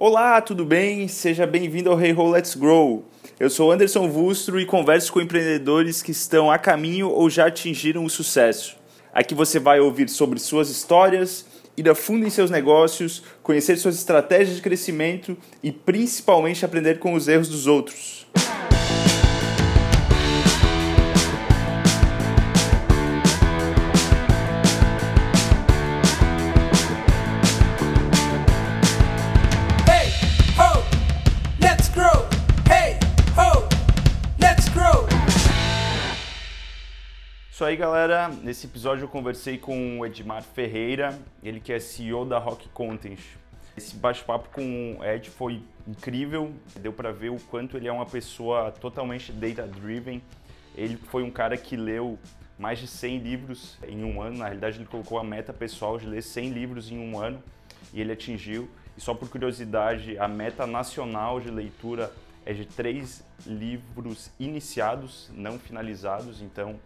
Olá, tudo bem? Seja bem-vindo ao Hey Ho Let's Grow. Eu sou Anderson Vustro e converso com empreendedores que estão a caminho ou já atingiram o sucesso. Aqui você vai ouvir sobre suas histórias, ir a fundo em seus negócios, conhecer suas estratégias de crescimento e principalmente aprender com os erros dos outros. Aí, galera. Nesse episódio eu conversei com o Edmar Ferreira, ele que é CEO da Rock Content. Esse bate-papo com o Ed foi incrível, deu para ver o quanto ele é uma pessoa totalmente data-driven. Ele foi um cara que leu mais de 100 livros em um ano, na realidade ele colocou a meta pessoal de ler 100 livros em um ano e ele atingiu. E só por curiosidade, a meta nacional de leitura é de três livros iniciados, não finalizados, então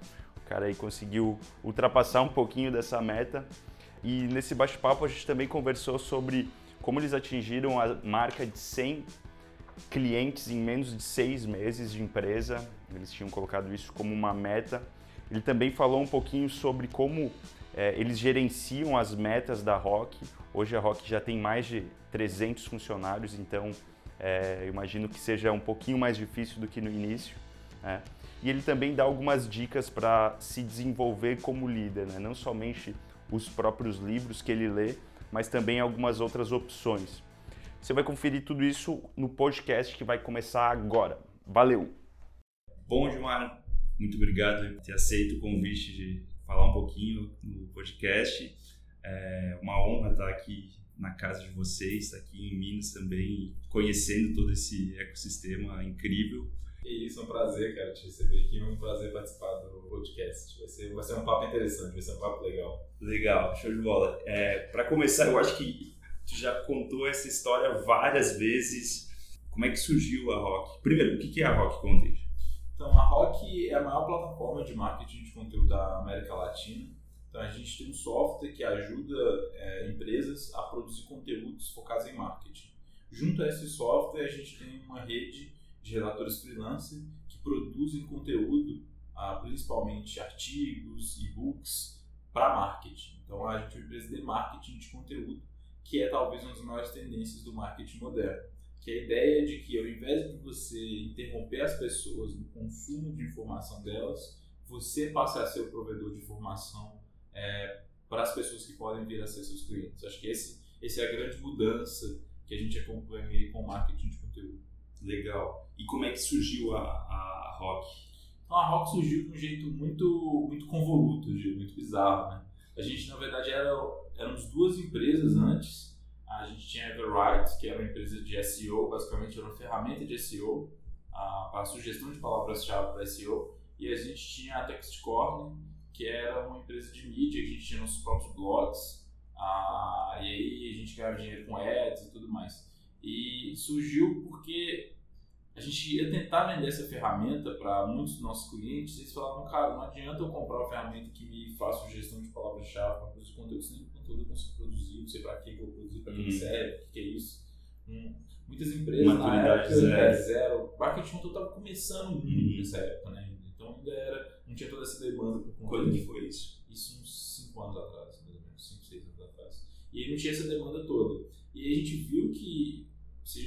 cara aí conseguiu ultrapassar um pouquinho dessa meta. E nesse bate-papo a gente também conversou sobre como eles atingiram a marca de 100 clientes em menos de seis meses de empresa. Eles tinham colocado isso como uma meta. Ele também falou um pouquinho sobre como eh, eles gerenciam as metas da Rock. Hoje a Rock já tem mais de 300 funcionários, então eu imagino que seja um pouquinho mais difícil do que no início. né? E ele também dá algumas dicas para se desenvolver como líder, né? não somente os próprios livros que ele lê, mas também algumas outras opções. Você vai conferir tudo isso no podcast que vai começar agora. Valeu! Bom, Gilmar, muito obrigado por ter aceito o convite de falar um pouquinho no podcast. É uma honra estar aqui na casa de vocês, estar aqui em Minas também, conhecendo todo esse ecossistema incrível. E isso é um prazer, cara, te receber aqui. É um prazer participar do podcast. Vai ser, vai ser um papo interessante, vai ser um papo legal. Legal, show de bola. É, Para começar, eu acho que tu já contou essa história várias vezes. Como é que surgiu a Rock? Primeiro, o que que é a Rock Content? Então, a Rock é a maior plataforma de marketing de conteúdo da América Latina. Então, a gente tem um software que ajuda é, empresas a produzir conteúdos focados em marketing. Junto a esse software, a gente tem uma rede de redatores freelancer que produzem conteúdo, ah, principalmente artigos, e-books, para marketing. Então, a gente é uma empresa de marketing de conteúdo, que é talvez uma das maiores tendências do marketing moderno. Que é a ideia de que, ao invés de você interromper as pessoas no consumo de informação delas, você passa a ser o provedor de informação é, para as pessoas que podem vir a ser seus clientes. Acho que esse, essa é a grande mudança que a gente acompanha com o marketing de conteúdo. Legal. E como é que surgiu a, a Rock? Então, a Rock surgiu de um jeito muito, muito convoluto, muito bizarro, né? A gente, na verdade, era, éramos duas empresas antes. A gente tinha a Everwrite, que era uma empresa de SEO, basicamente era uma ferramenta de SEO, ah, para sugestão de palavras-chave para SEO. E a gente tinha a Textcorn, que era uma empresa de mídia, que a gente tinha nossos próprios blogs. ah, e aí a gente ganhava dinheiro com ads e tudo mais. E surgiu porque a gente ia tentar vender essa ferramenta para muitos dos nossos clientes, e eles falavam, cara, não adianta eu comprar uma ferramenta que me faça sugestão de palavras-chave para produzir conteúdo, se nem conteúdo eu consigo produzir, não sei para que eu vou produzir, para que que serve, o que, que é isso. Hum, muitas empresas na época, zero. é, zero. O marketing conteúdo estava começando muito Uhum. nessa época, né? Então ainda era, não tinha toda essa demanda por conteúdo. Quando que foi isso? Isso uns 5 anos atrás, mais ou menos, 5, 6 anos atrás. E aí não tinha essa demanda toda. E aí a gente viu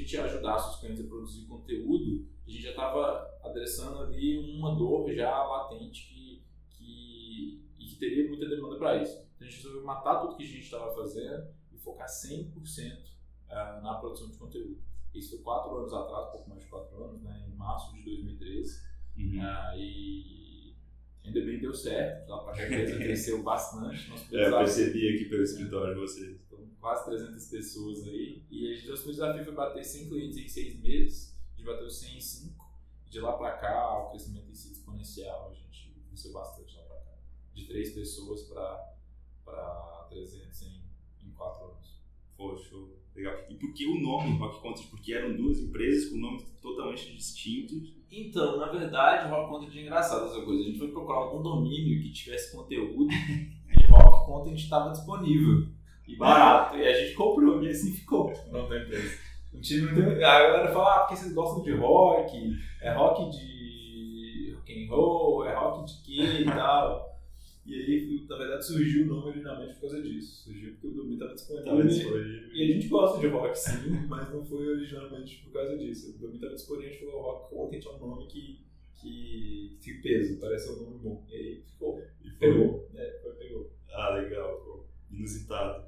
gente ajudasse os clientes a produzir conteúdo, a gente já estava adressando ali uma dor já latente que, que, e que teria muita demanda para isso. Então a gente resolveu matar tudo que a gente estava fazendo e focar 100% ah, na produção de conteúdo. Isso foi quatro anos atrás, pouco mais de quatro anos, né, em março de 2013. Uhum. Ah, e ainda bem deu certo, a empresa cresceu bastante. Nós É, eu percebi aqui pelo escritório de vocês. Quase 300 pessoas aí. E a gente, nosso desafio foi bater 100 clientes em 6 meses. A gente bateu 100 em 5. De lá pra cá, o crescimento tem sido exponencial. A gente cresceu bastante lá pra cá. De 3 pessoas pra, pra 300 em, em 4 anos. Poxa, legal. E por que o nome Rock Content? Porque eram duas empresas com nomes totalmente distintos. Então, na verdade, Rock Content é engraçado essa coisa. A gente foi procurar algum domínio que tivesse conteúdo e Rock Content estava disponível. E barato. E a gente comprou e assim ficou o nome da empresa. Um time. A galera fala, ah, porque vocês gostam de rock, é rock de rock and roll, é rock de quê e tal. E aí, na verdade, surgiu o nome originalmente por causa disso. Surgiu porque o Domi estava disponível. E a gente gosta de rock, sim, mas não foi originalmente por causa disso. O Domi estava disponível e falou: rock content é um nome que, que tem peso, parece um nome bom. E aí ficou. E foi. Pegou. É, foi, pegou. Ah, legal. Inusitado.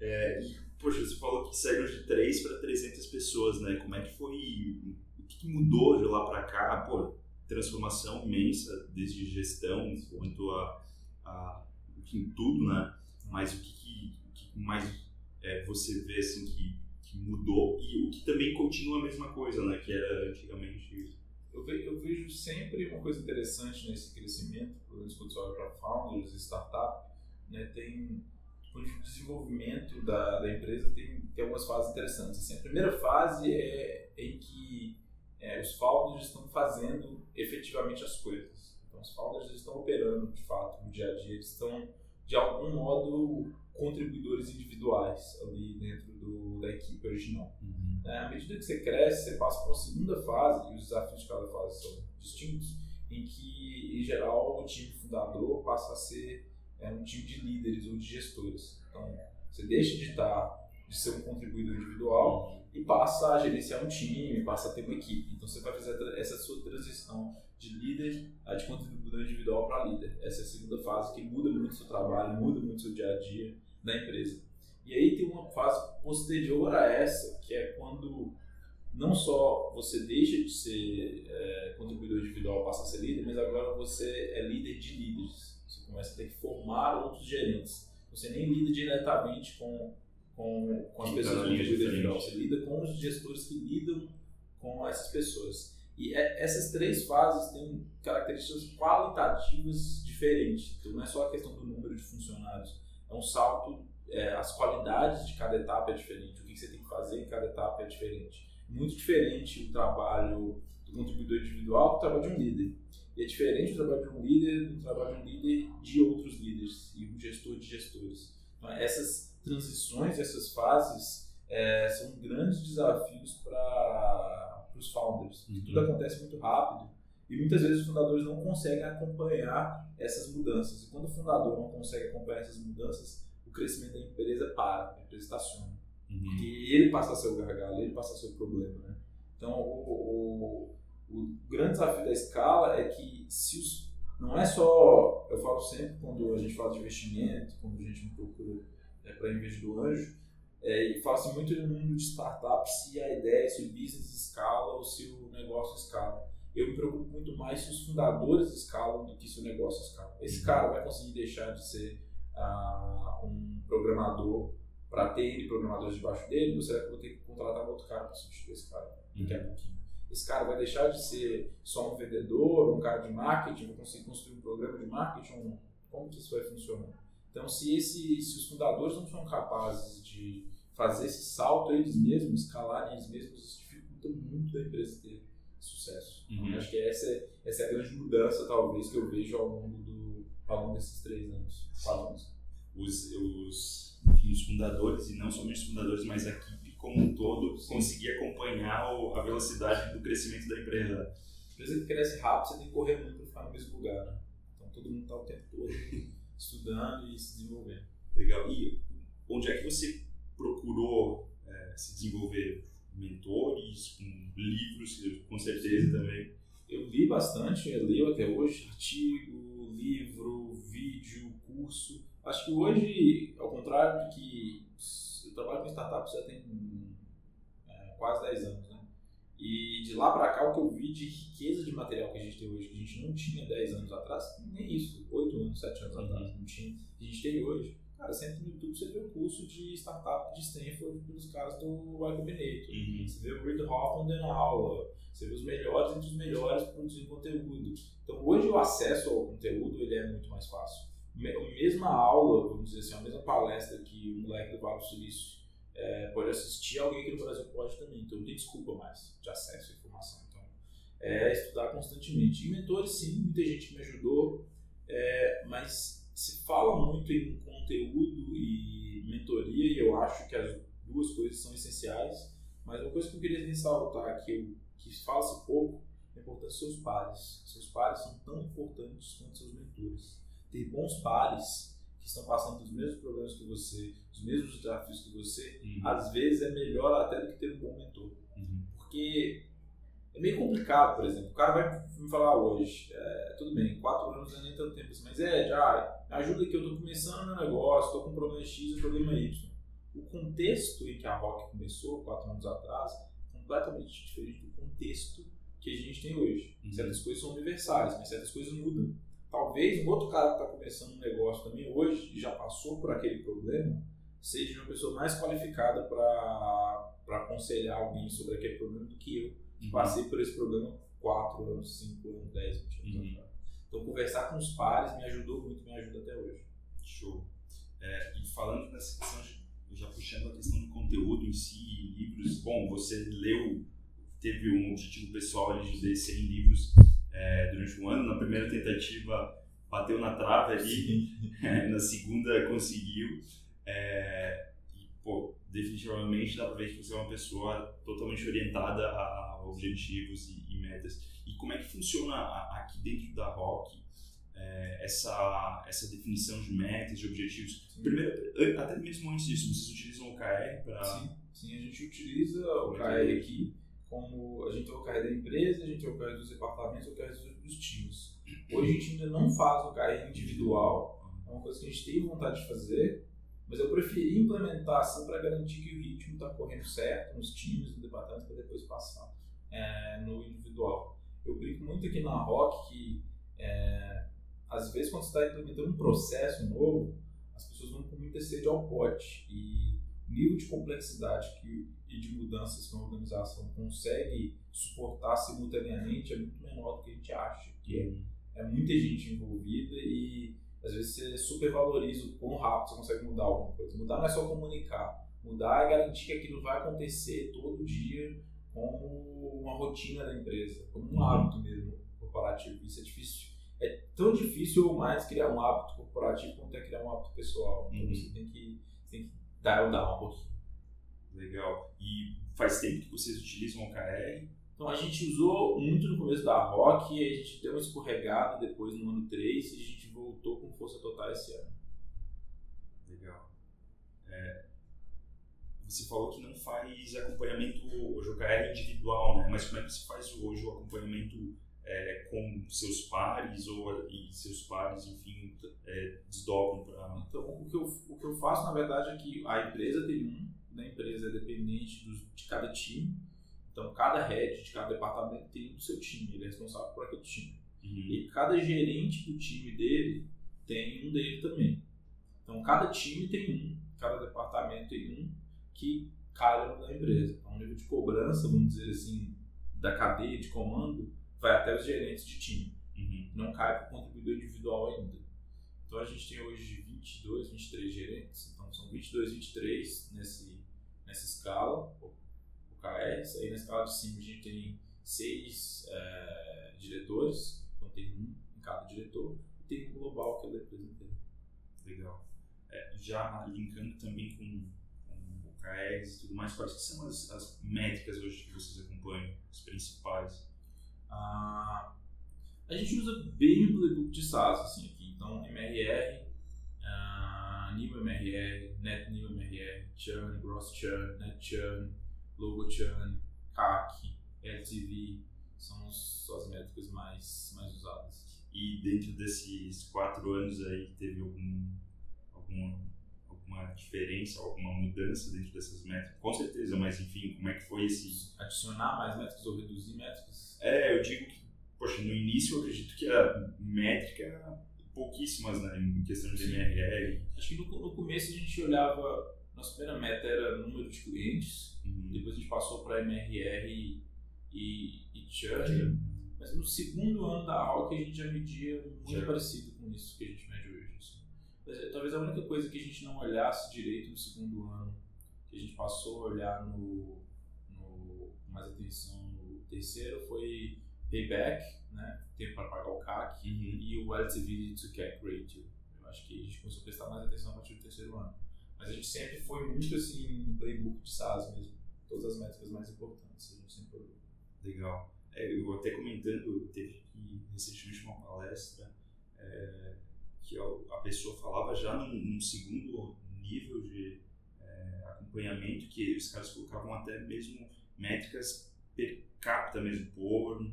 É, e, poxa, você falou que saíram de 3 para 300 pessoas, né? Como é que foi. O que, mudou de lá para cá? Pô, transformação imensa, desde gestão quanto a, a tudo, né? Mas o que, que, que mais é, você vê assim que, que mudou e o que também continua a mesma coisa, né? Que era antigamente. Eu, ve- eu vejo sempre uma coisa interessante nesse crescimento, quando você olha para founders startup, né, tem o desenvolvimento da, da empresa tem, tem algumas fases interessantes. Assim, a primeira fase é em que é, os founders estão fazendo efetivamente as coisas. Então, os founders estão operando de fato no dia a dia, eles estão de algum modo contribuidores individuais ali dentro do, da equipe original. né? À medida que você cresce, você passa para uma segunda fase, e os desafios de cada fase são distintos, em que, em geral, o time fundador passa a ser é, um time de líderes ou de gestores. Então, você deixa de estar, de ser um contribuidor individual e passa a gerenciar um time, passa a ter uma equipe. Então, você vai fazer essa sua transição de líder a de contribuidor individual para líder. Essa é a segunda fase que muda muito o seu trabalho, muda muito o seu dia a dia da empresa. E aí tem uma fase posterior a essa, que é quando não só você deixa de ser é, contribuidor individual, passa a ser líder, mas agora você é líder de líderes. Você começa a ter que formar outros gerentes. Você nem lida diretamente com, com, com as pessoas contribuidor individual, frente. você lida com os gestores que lidam com essas pessoas. E é- essas três fases têm características qualitativas diferentes. Então não é só a questão do número de funcionários, é um salto, é, as qualidades de cada etapa é diferente, o que você tem que fazer em cada etapa é diferente. Muito diferente o trabalho do contribuidor individual do trabalho de um líder. E é diferente o trabalho de um líder do trabalho de um líder de outros líderes e um gestor de gestores. Então, essas transições, essas fases é, são grandes desafios para os founders. Uhum. Tudo acontece muito rápido e muitas vezes os fundadores não conseguem acompanhar essas mudanças. E quando o fundador não consegue acompanhar essas mudanças, o crescimento da empresa para, a empresa estaciona. Uhum. E ele passa a ser o gargalo, ele passa a ser o problema, né? Então, o, o, o grande desafio da escala é que se os, não é só, eu falo sempre quando a gente fala de investimento, quando a gente me procura é, para investir do anjo, é, e fala-se muito no mundo de startup se a ideia, se o business escala ou se o negócio escala. Eu me preocupo muito mais se os fundadores escalam do que se o negócio escala. Esse cara vai conseguir deixar de ser ah, um programador para ter ele programadores debaixo dele, ou será que eu vou ter que contratar um outro cara para substituir esse cara daqui a pouquinho? Esse cara vai deixar de ser só um vendedor, um cara de marketing, vai conseguir construir um programa de marketing? ou não? Como que isso vai funcionar? Então, se, esse, se os fundadores não são capazes de fazer esse salto eles mesmos, escalarem eles mesmos, isso dificulta muito da empresa ter sucesso. Uhum. Então, acho que essa é, essa é a grande mudança, talvez, que eu vejo ao longo, do, ao longo desses três anos, quatro anos. Os, os, enfim, os fundadores, e não somente os fundadores, mas a equipe como um todo, conseguir acompanhar o- a velocidade do crescimento da empresa. A empresa que cresce rápido, você tem que correr muito para ficar no mesmo lugar. Né? Então, todo mundo está o tempo todo estudando e se desenvolvendo. Legal. E onde é que você procurou é, se desenvolver? Mentores, com livros, com certeza também. Eu li bastante, eu leio até hoje, artigo, livro, vídeo, curso. Acho que hoje, ao contrário de que eu trabalho com startups já tem é, quase 10 anos, né? E de lá pra cá, o que eu vi de riqueza de material que a gente tem hoje, que a gente não tinha 10 anos atrás, nem isso, 8 anos, 7 anos atrás, não tinha, que a gente tem hoje. Cara, sempre no YouTube você vê o curso de startup de Stanford pelos caras do Y Combinator. Uhum. Você vê o Reid Hoffman dando aula, você vê os melhores entre os melhores produzindo conteúdo. Então hoje o acesso ao conteúdo ele é muito mais fácil. A mesma aula, vamos dizer assim, a mesma palestra que o moleque do Vale do Silício é, pode assistir, alguém aqui no Brasil pode também. Então não tem desculpa mais de acesso à informação. Então é estudar constantemente. E mentores, sim, muita gente que me ajudou, é, mas se fala muito em conteúdo e mentoria, e eu acho que as duas coisas são essenciais Mas uma coisa que eu queria ressaltar aqui, que fala-se pouco, é a importância dos seus pares. Seus pares são tão importantes quanto seus mentores. Ter bons pares que estão passando pelos mesmos problemas que você, os mesmos desafios que você, Uhum. às vezes é melhor até do que ter um bom mentor. Uhum. Porque é meio complicado, por exemplo. O cara vai me falar hoje, é, tudo bem, quatro anos não é nem tanto tempo assim, mas é, já, ajuda aqui, eu tô começando meu negócio, tô com um problema X e um problema Y. O contexto em que a Rock começou, quatro anos atrás, é completamente diferente do contexto que a gente tem hoje. Uhum. Certas coisas são universais, mas certas coisas mudam. Talvez um outro cara que está começando um negócio também hoje, e já passou por aquele problema, seja uma pessoa mais qualificada para aconselhar alguém sobre aquele problema do que eu, que Uhum. passei por esse problema 4 anos, 5 anos, 10 anos Uhum. Então, conversar com os pares me ajudou muito, me ajuda até hoje. Show. É, e falando nessa questão, já puxando a questão do conteúdo em si, livros, bom, você leu, teve um objetivo pessoal ali de ler 100 livros é, durante um ano, na primeira tentativa bateu na trave ali, na segunda conseguiu, é, e, pô, definitivamente dá pra ver que você é uma pessoa totalmente orientada a objetivos e, e metas. E como é que funciona aqui dentro da Rock é, essa, essa definição de metas, de objetivos? Primeiro, an- até mesmo antes disso, vocês utilizam o OKR para. Sim, sim, a gente utiliza o Como é OKR é? aqui como a gente tem o OKR da empresa, a gente tem o OKR dos departamentos, o OKR dos, times. Hoje a gente ainda não faz o OKR individual, é uma coisa que a gente tem vontade de fazer, mas eu preferi implementar assim para garantir que o ritmo está correndo certo nos times, no departamento, para depois passar é, no individual. Eu brinco muito aqui na Rock que é, às vezes quando você está implementando um processo novo, as pessoas vão com muita sede ao pote e o nível de complexidade que, e de mudanças que uma organização consegue suportar simultaneamente é muito menor do que a gente acha, que é, é muita gente envolvida e às vezes você supervaloriza o quão rápido você consegue mudar alguma coisa. Mudar não é só comunicar, mudar é garantir que aquilo vai acontecer todo dia como uma rotina da empresa, como um hábito mesmo corporativo. Isso é difícil. É tão difícil ou mais criar um hábito corporativo quanto é criar um hábito pessoal. Então Uhum. você tem que, tem que dar ou dar um pouquinho. Legal. E faz tempo que vocês utilizam o OKR? Então a gente usou muito no começo da Rock, e a gente deu uma escorregada depois no ano 3 e a gente voltou com força total esse ano. Legal. É, você falou que não faz acompanhamento hoje, OKR individual, né? Mas como é que você faz hoje o acompanhamento é, com seus pares ou e seus pares, enfim, é, desdobram para. Então o que, eu, o que eu faço na verdade é que a empresa tem um, da empresa é dependente dos- de cada time. Então cada head de cada departamento tem o seu time, ele é responsável por aquele time. E cada gerente do time dele tem um dele também. Então cada time tem um, cada departamento tem um que cai na empresa. Então o nível de cobrança, vamos dizer assim, da cadeia de comando vai até os gerentes de time. Uhum. Não cai para o contribuidor individual ainda. Então a gente tem hoje 22, 23 gerentes. Então são 22, 23 nesse, nessa escala, o KS. Aí na escala de cima a gente tem seis eh, diretores, então tem um em cada diretor, e tem um global que é o da empresa inteira. Legal. É, já linkando também com, com o OKRs e tudo mais, quais são as, as métricas hoje que vocês acompanham, as principais? Ah, a gente usa bem o playbook de SaaS assim, aqui. Então, MRR, ah, New MRR, Net New MRR, Churn, Gross Churn, Net Churn, Logo Churn, CAC, LTV, são as métricas mais, mais usadas. E dentro desses quatro anos aí, teve algum, alguma, alguma diferença, alguma mudança dentro dessas métricas? Com certeza, mas enfim, como é que foi esse... Adicionar mais métricas ou reduzir métricas? É, eu digo que, poxa, no início eu acredito que a métrica pouquíssimas, né, em questão de. MRR. Acho que no, no começo a gente olhava, nossa primeira meta era número de clientes, Uhum. depois a gente passou para MRR e, e, Churn. Mas no segundo ano da Rock a gente já media muito Já. parecido com isso que a gente mede hoje. assim. Mas, é, talvez a única coisa que a gente não olhasse direito no segundo ano, que a gente passou a olhar no, no mais atenção no terceiro, foi payback, né? tempo para pagar o CAC, Uhum. e o LTV to CAC ratio. Eu acho que a gente começou a prestar mais atenção a partir do terceiro ano. Mas a gente sempre foi muito assim, playbook de SaaS mesmo. todas as métricas mais importantes. A gente sempre olhou. Legal. É, eu vou até comentando, teve aqui recentemente uma palestra é, que a pessoa falava já num, num segundo nível de é, acompanhamento, que os caras colocavam até mesmo métricas per capita mesmo, por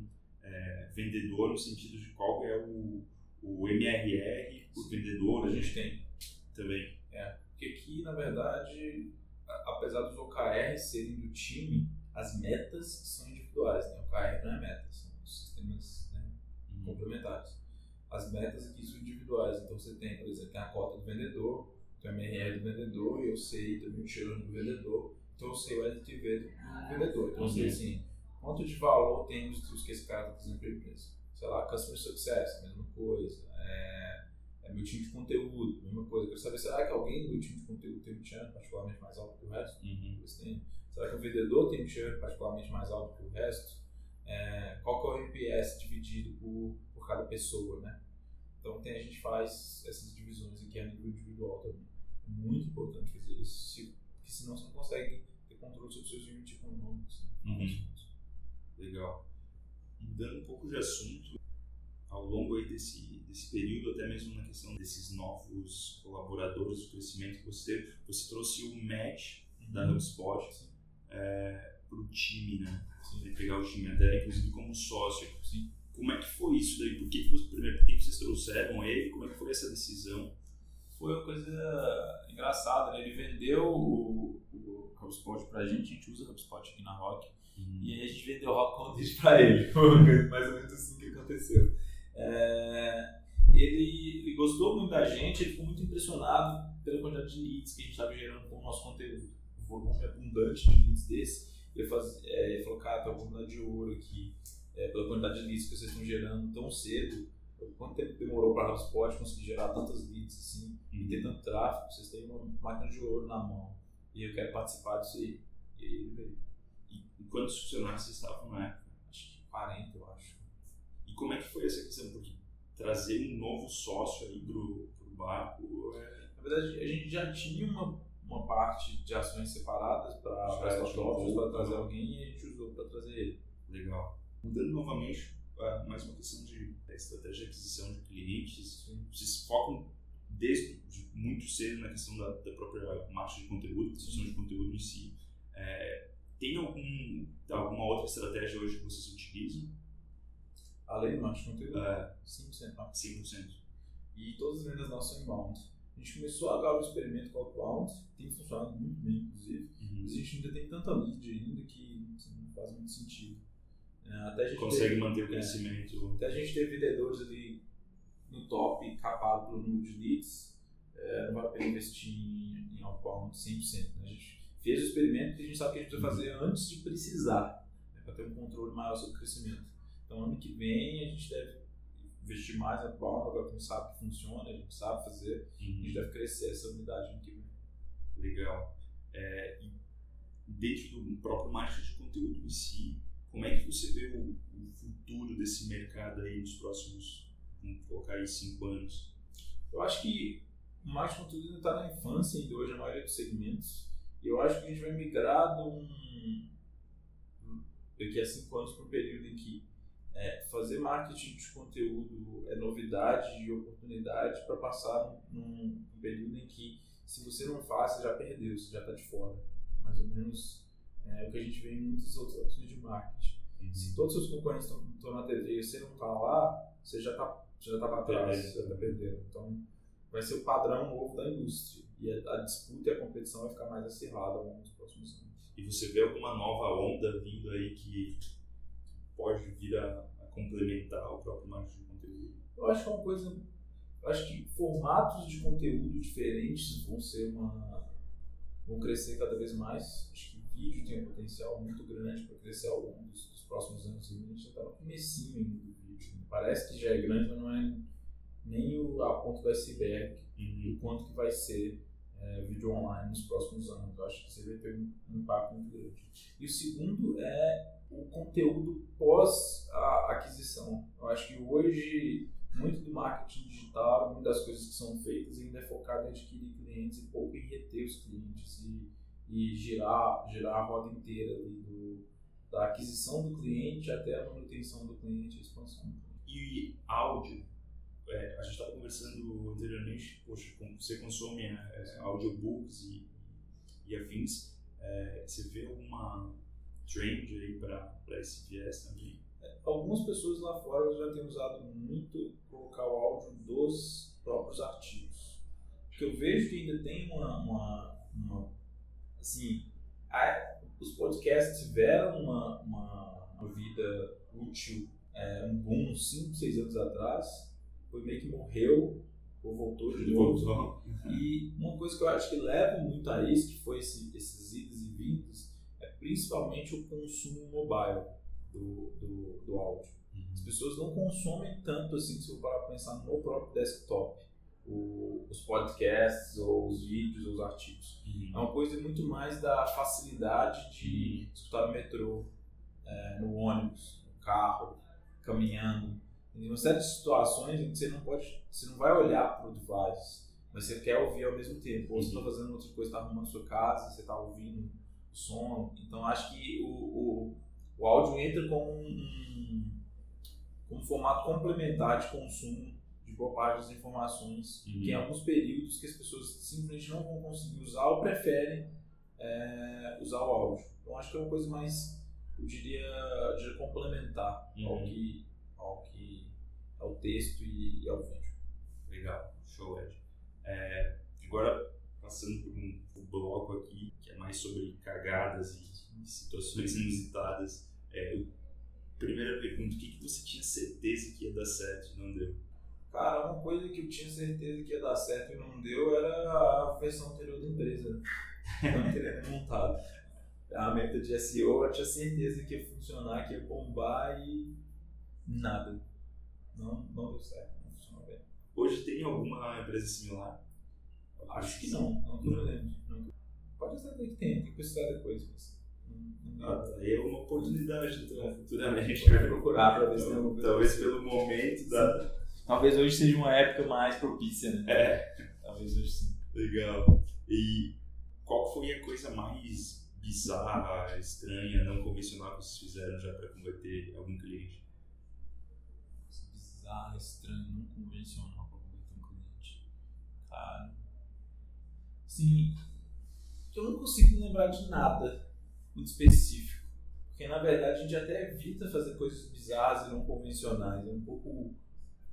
é, vendedor, no sentido de qual é o, o MRR por vendedor. A gente tem. Também. É, porque aqui, na verdade, a- apesar dos OKRs serem do time, as metas são individuais, né? O OKR não é meta, são sistemas né, complementares. As metas aqui são individuais, então você tem, por exemplo, tem a cota do vendedor, tem o MRR do vendedor, e eu sei também o churn do vendedor, então eu sei o LTV do do vendedor. Então eu sei Uhum. assim, quanto de valor tem os que esse cara está trazendo para a empresa. Sei lá, Customer Success, mesma coisa. É, é meu time de conteúdo, mesma coisa. Eu quero saber, será que alguém do meu time de conteúdo tem um churn particularmente mais alto que o resto? Uhum. Será que o vendedor tem um churn particularmente mais alto que o resto? É, qual que é o NPS dividido por, por cada pessoa, né? Então tem, a gente faz essas divisões aqui a nível individual também. É muito importante fazer isso, se, porque senão você não consegue ter controle sobre os seus limites econômicos. Né? Uhum. Legal. Mudando um pouco de assunto, ao longo aí desse, desse período, até mesmo na questão desses novos colaboradores, do crescimento que você teve, você trouxe o match da HubSpot para o time, né? Você pegar o time até, inclusive, como sócio. Sim. Como é que foi isso daí? Por que, primeiro, por que, vocês trouxeram ele? Como é que foi essa decisão? Foi uma coisa engraçada, né? Ele vendeu o, o HubSpot pra gente, a gente usa HubSpot aqui na Rock. E aí a gente vendeu Rock Content pra ele. Foi uma mais ou menos assim que aconteceu. É, ele, ele gostou muito da gente, ele ficou muito impressionado pela quantidade de leads que a gente estava gerando com o nosso conteúdo. O volume abundante de leads desse. Ele, faz, é, ele falou, cara, tem uma oportunidade de ouro aqui, é, pela quantidade de leads que vocês estão gerando tão cedo. Quanto tempo demorou para a HubSpot conseguir gerar tantas leads assim, e ter tanto tráfego? Vocês têm uma máquina de ouro na mão. E eu quero participar disso aí. E aí ele veio. Quantos funcionários vocês estavam na época? Acho que 40, eu acho. E como é que foi essa questão? Porque trazer um novo sócio aí pro, pro barco é... Na verdade, a gente já tinha uma, uma parte de ações separadas para tinha um para trazer né? alguém e a gente usou para trazer ele. Legal. Mudando novamente, ah, mais uma questão de estratégia de aquisição de clientes. Vocês focam desde de muito cedo na questão da, da própria marcha de conteúdo, construção de conteúdo em si. É, tem algum, alguma outra estratégia hoje que vocês utilizam? Além do marketing de conteúdo, É, 5% não. 100%. E todas as vendas nossas são inbound. A gente começou agora o experimento com o outbound, tem funcionado muito bem, inclusive. Uhum. Mas a gente ainda tem tanta lead ainda que assim, não faz muito sentido. É, Até a gente Consegue teve- manter o é, crescimento. Até a gente ter vendedores ali no top, capado pelo número de leads, é, não vale a pena investir em, em outbound 100%. Né? A gente fez o experimento que a gente sabe que a gente precisa fazer antes de precisar, né? para ter um controle maior sobre o crescimento. Então, ano que vem, a gente deve investir mais em outbound, agora que a gente sabe que funciona, a gente sabe fazer, a gente Uhum. deve crescer essa unidade ano que vem. Legal. É, dentro do próprio marketing de conteúdo em si, como é que você vê o, o futuro desse mercado aí nos próximos, vamos colocar aí, cinco anos? Eu acho que o marketing de conteúdo ainda está na infância ainda hoje, a maioria dos segmentos. E eu acho que a gente vai migrar de um, daqui a cinco anos para um período em que é, fazer marketing de conteúdo é novidade e oportunidade para passar num, num período em que se você não faz, você já perdeu, você já está de fora. Mais ou menos é o que a gente vê em muitas outras ações de marketing. Se todos os seus concorrentes estão na TV e você não está lá, você já está já tá para trás, Perdendo. você está perdendo. Então, vai ser o padrão novo da indústria. E a, a disputa e a competição vai ficar mais acirrada ao longo dos próximos anos. E você vê alguma nova onda vindo aí que pode vir a, a complementar o próprio marketing de conteúdo? Eu acho que é uma coisa. Eu acho que formatos de conteúdo diferentes vão ser uma. vão crescer cada vez mais. Acho que vídeo tem um potencial muito grande para crescer ao longo dos, dos próximos anos. E a gente já está no comecinho ainda do vídeo. né? Parece que já é grande, mas não é nem o, a ponto do iceberg e o quanto que vai ser é, vídeo online nos próximos anos. Eu acho que você vai ter um, um impacto muito grande. E o segundo é o conteúdo pós a aquisição. Eu acho que hoje muito do marketing digital, muitas das coisas que são feitas ainda é focado em adquirir clientes e pouco em reter os clientes. E, e girar, girar a roda inteira do, da aquisição do cliente até a manutenção do cliente e a expansão. E áudio, é, a gente estava conversando anteriormente, poxa, como você consome é, audiobooks e, e afins, é, você vê alguma trend aí para esse viés também? Algumas pessoas lá fora já têm usado muito colocar o áudio dos próprios artigos. Porque eu vejo que ainda tem uma, uma, uma assim, a, os podcasts tiveram uma, uma, uma vida útil, é, um boom 5, 6 anos atrás, foi meio que morreu ou voltou de novo. E uma coisa que eu acho que leva muito a isso, que foi esse, esses idas e vindas, é principalmente o consumo mobile do, do, do áudio. Uhum. As pessoas não consomem tanto assim, se eu parar para pensar no próprio desktop, o, os podcasts, ou os vídeos, ou os artigos. Uhum. É uma coisa muito mais da facilidade de escutar no metrô, é, no ônibus, no carro, caminhando. Tem uma série de situações em que você não pode, você não vai olhar para o device, mas você quer ouvir ao mesmo tempo. Ou você está fazendo outra coisa, está arrumando sua casa, você está ouvindo o som. Então acho que o, o, o áudio entra como um, um formato complementar de consumo de boa parte das informações, Uhum. que em alguns períodos que as pessoas simplesmente não vão conseguir usar ou preferem é, usar o áudio. Então acho que é uma coisa mais, eu diria, eu diria complementar ao, Uhum. que, ao que ao texto e, ao vídeo. Legal, show, Ed. É, agora, passando por um, bloco aqui, que é mais sobre cagadas e, situações inusitadas. É, primeira pergunta, o que, que você tinha certeza que ia dar certo e não deu? Cara, uma coisa que eu tinha certeza que ia dar certo e não deu era a versão anterior da empresa. Eu não teria montado. A meta de SEO eu tinha certeza que ia funcionar, que ia bombar e nada. Não, não deu certo, não funcionou bem. Hoje tem alguma empresa similar? Acho que não, não me lembro. Não. Pode ser que tenha, tem que pesquisar depois, mas não, não Ah, aí é uma oportunidade, então, futuramente. Pode procurar pra ver se tem alguma coisa. Talvez pelo momento da. Talvez hoje seja uma época mais propícia, né? É, Talvez hoje sim. legal. E qual foi a coisa mais bizarra, estranha, não convencional que vocês fizeram já para converter algum cliente? Bizarro, estranho, não convencional pra converter um cliente. Cara. Sim. Eu não consigo me lembrar de nada muito específico. Porque na verdade a gente até evita fazer coisas bizarras e não convencionais. É um pouco.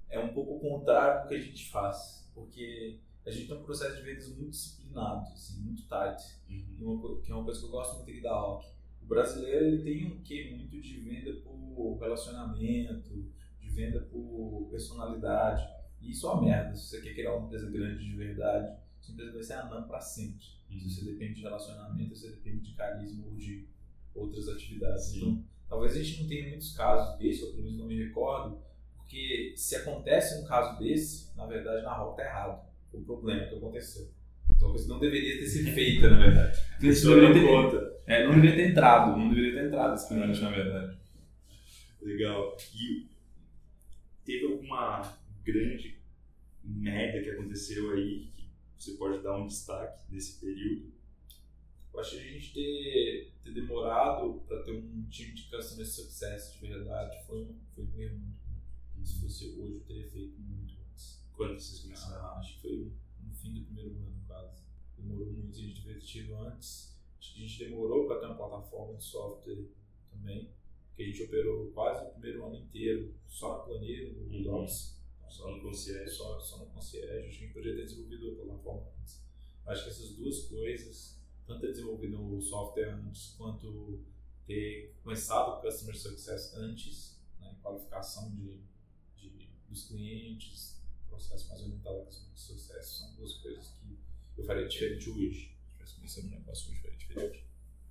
É um pouco o contrário do que a gente faz. Porque a gente tem um processo de vendas muito disciplinado, assim, muito tight. E uma que é uma coisa que eu gosto muito da Alck. O brasileiro ele tem um quê muito de venda por relacionamento, venda por personalidade. E isso é uma merda. Se você quer criar uma empresa grande de verdade, sua empresa vai ser anã para sempre. Se você depende de relacionamento, você depende de carisma ou de outras atividades. Sim. Então, talvez a gente não tenha muitos casos desse, ou pelo menos não me recordo, porque se acontece um caso desse, na verdade na rota tá errado. Foi o problema que aconteceu. Então, uma coisa não deveria ter sido feita, na verdade. Não deveria ter- conta. é, não deveria ter entrado, não deveria ter entrado esse cliente, na verdade. Legal. E teve alguma grande merda que aconteceu aí que você pode dar um destaque desse período? Eu acho que a gente ter, ter demorado para ter um time de customer success de verdade foi, um- foi um erro muito grande. Se fosse hoje, eu teria feito muito antes. Quando vocês começaram? Ah, acho que foi no fim do primeiro ano, quase. Demorou muito, a gente tido antes. Acho que a gente demorou para ter uma plataforma de software também, porque a gente operou quase o primeiro ano inteiro só na planilha, no Uhum. Docs. Só no concierge? só, só no concierge, acho que a gente poderia ter desenvolvido a plataforma antes. Acho que essas duas coisas, tanto ter desenvolvido o software antes, quanto ter começado o Customer Success antes, né, qualificação de, de, dos clientes, processo mais orientado ao Customer Success, são duas coisas que eu faria diferente hoje. Se tivesse começado um negócio hoje, faria diferente.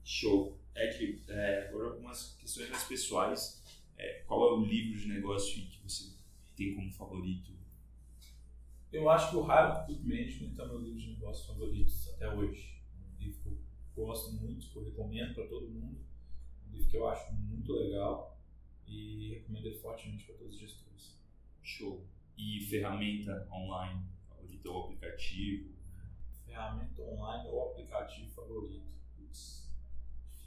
Show. É que é, agora algumas questões mais pessoais. É, qual é o livro de negócio que você tem como favorito? Eu acho que o Hard Good Management é o meu livro de negócios favoritos até hoje. Um livro que eu gosto muito, que eu recomendo para todo mundo. Um livro que eu acho muito legal e recomendo ele fortemente para todos os gestores. Show. E ferramenta online favorita ou aplicativo? Ferramenta online ou aplicativo favorito? Putz,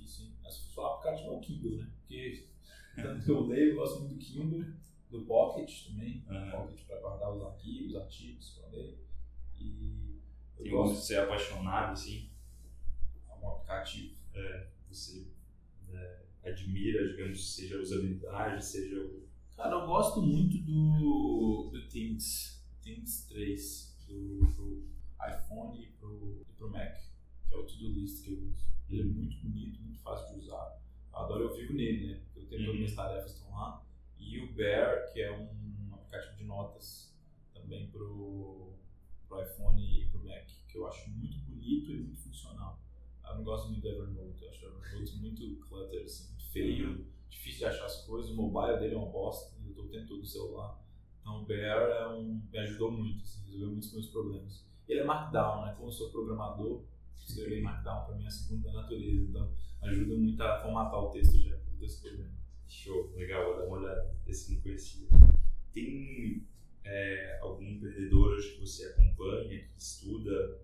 difícil, hein? Mas se for aplicativo é o Kindle, né? Porque tanto que eu leio, eu gosto muito do Kindle, do Pocket também. Aham. Pocket para guardar os arquivos, artigos para ler. E eu Tem um que gosto você é apaixonado, assim, de um aplicativo. você é, admira, digamos, seja a usabilidade, seja o. Cara, eu gosto muito do, do Things, Things 3, do, pro iPhone e pro, e pro Mac, que é o To-Do List que eu uso. Ele é muito bonito, muito fácil de usar. Eu adoro, eu vivo nele, né? Eu tenho todas as minhas tarefas estão lá. E o Bear, que é um aplicativo de notas também pro, pro iPhone e pro Mac, que eu acho muito bonito e muito funcional. Eu não gosto muito do Evernote, eu acho o Evernote muito clutter, assim, muito feio, difícil de achar as coisas, o mobile dele é uma bosta, eu estou o tempo todo no celular. Então o Bear é um, me ajudou muito, assim, resolveu muitos meus problemas. Ele é Markdown, né? Como eu sou programador, escrever em Markdown para mim é a segunda natureza, então ajuda muito a formatar o texto já, esse problema. Show, legal, vou dar uma olhada. Esse eu não conhecia. Tem é, algum empreendedor hoje que você acompanha, que estuda?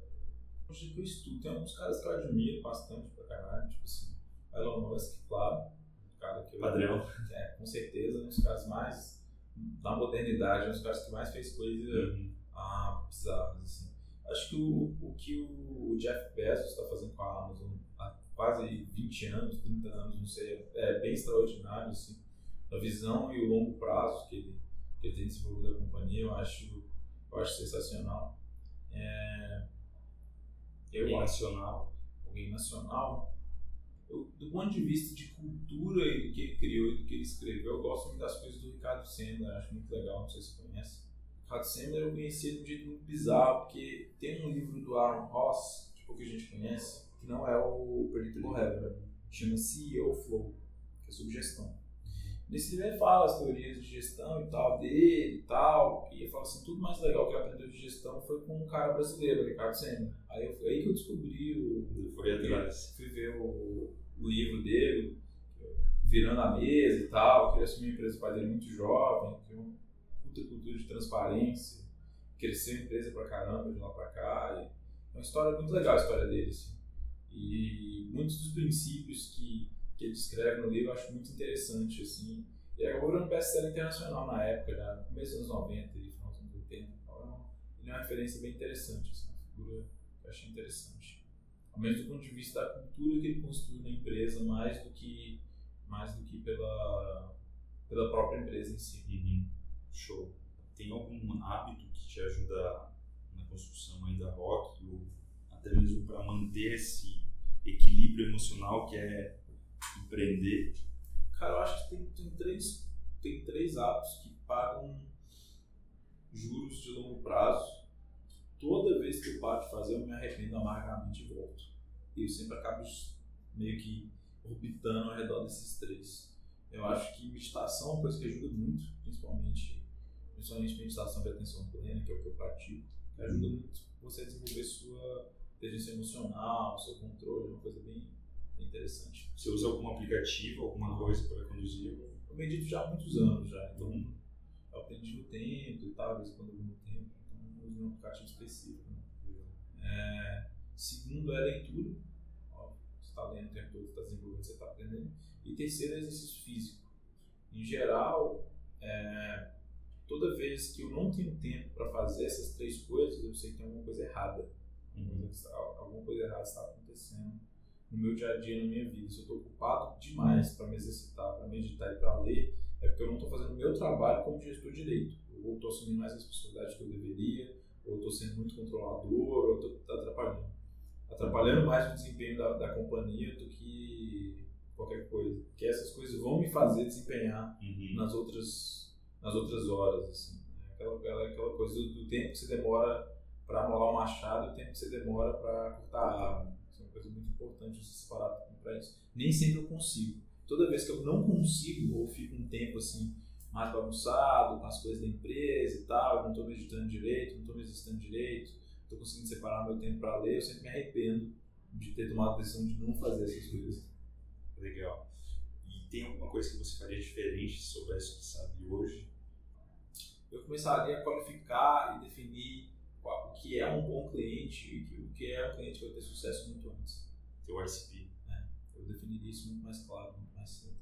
Hoje que eu estudo, tem alguns caras que eu admiro bastante pra caralho, tipo assim, Elon Musk, claro, um cara que eu Padrão. É, com certeza, um dos caras mais da modernidade, um dos caras que mais fez coisa ah, bizarras, assim. Acho que o, o que o Jeff Bezos está fazendo com a Amazon há quase 20 anos, 30 anos, não sei, é bem extraordinário, assim. A visão e o longo prazo que ele, que ele tem desenvolvido a companhia, eu acho, eu acho sensacional. É, eu acho nacional. alguém nacional, eu, do ponto de vista de cultura e do que ele criou e do que ele escreveu, eu gosto muito das coisas do Ricardo Sendler, acho muito legal, não sei se você conhece. Ricardo Sendler eu conheci de um jeito muito bizarro, porque tem um livro do Aaron Ross, que pouca gente conhece, que não é o Predictable Habit, chama CEO Flow, que é sobre gestão. Nesse livro ele fala as teorias de gestão e tal, dele e tal, e ele fala assim, tudo mais legal que ele aprendeu de gestão foi com um cara brasileiro, Ricardo Sendler. Aí eu, aí que eu descobri o, Foi atrás. fui ver o, o livro dele, virando a mesa e tal, que ele assumiu a empresa, o pai dele muito jovem, criou uma puta cultura de transparência, cresceu a empresa pra caramba de lá pra cá. E é uma história muito legal a história dele, assim. E muitos dos princípios que, que ele descreve no livro eu acho muito interessante, assim. E acabou virando best-seller internacional na época, já no começo dos anos 90 e final dos anos 80. Então, ele é uma referência bem interessante, assim, uma figura que eu achei interessante ao menos do ponto de vista da cultura que ele construiu na empresa, mais do que, mais do que pela, pela própria empresa em si. Uhum. Show. Tem algum hábito que te ajuda na construção aí da rock, ou até mesmo para manter esse equilíbrio emocional que é empreender? Cara, eu acho que tem, tem, três, tem três hábitos que pagam juros de longo prazo. Toda vez que eu paro de fazer, eu me arrependo amargamente e volto. E eu sempre acabo meio que orbitando ao redor desses três. Eu acho que meditação é uma coisa que ajuda muito, principalmente, principalmente meditação de atenção plena, que é o que eu pratico, que ajuda muito você a desenvolver sua inteligência emocional, seu controle, é uma coisa bem, bem interessante. Você usa algum aplicativo, alguma coisa para conduzir? Eu medito já há muitos anos já, então eu aprendi no tempo e tal, às vezes quando eu no tempo, então eu uso um aplicativo específico. Né? É, segundo é leitura, ó, você está lendo o tempo todo, está desenvolvendo, você está aprendendo. E terceiro é exercício físico. Em geral, é, toda vez que eu não tenho tempo para fazer essas três coisas, eu sei que tem alguma coisa errada. Está- alguma coisa errada está acontecendo no meu dia a dia, na minha vida. Se eu estou ocupado demais para me exercitar, para meditar e para ler, é porque eu não estou fazendo o meu trabalho como gestor direito. Ou estou assumindo mais responsabilidade que eu deveria, ou estou sendo muito controlador, ou estou atrapalhando. Atrapalhando mais o desempenho da, da companhia do que qualquer coisa. Porque essas coisas vão me fazer desempenhar Uhum. nas outras, nas outras horas. Assim, né? aquela, aquela, coisa do tempo que você demora para amolar o machado o tempo que você demora para cortar a árvore. Isso é uma coisa muito importante você separar para isso. Nem sempre eu consigo. Toda vez que eu não consigo, ou fico um tempo assim, mais bagunçado, com as coisas da empresa e tal, eu não estou meditando direito, não estou me exercitando direito, estou conseguindo separar meu tempo para ler, eu sempre me arrependo de ter tomado a decisão de não fazer essas coisas. Legal. E tem alguma coisa que você faria diferente se soubesse o que sabe hoje? eu começaria a qualificar e definir o que é um bom cliente e o que é um cliente que vai ter sucesso muito antes. Teu ICP? eu definiria isso muito mais claro, muito mais cedo.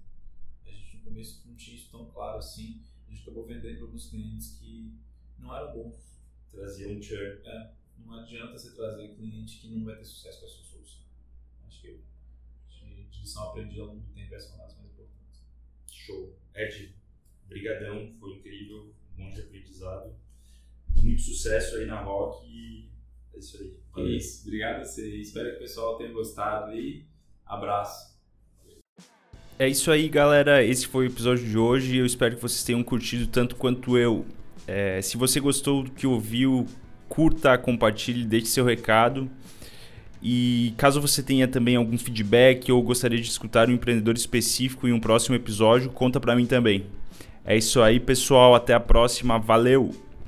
A gente no começo não tinha isso tão claro assim, a gente acabou vendendo para alguns clientes que não eram bons. Trazia um churn. É, não adianta você trazer cliente que não vai ter sucesso com a sua solução. Acho que de, de lição aprendida ao longo do tempo essas são as mais importantes. Show. Ed, brigadão, foi incrível, um monte de aprendizado. Muito sucesso aí na Rock e é isso aí. É isso, obrigado a você. Espero que o pessoal tenha gostado e abraço. É isso aí, galera. Esse foi o episódio de hoje. Eu espero que vocês tenham curtido tanto quanto eu. É, se você gostou do que ouviu, curta, compartilhe, deixe seu recado. E caso você tenha também algum feedback ou gostaria de escutar um empreendedor específico em um próximo episódio, conta para mim também. É isso aí, pessoal. Até a próxima. Valeu!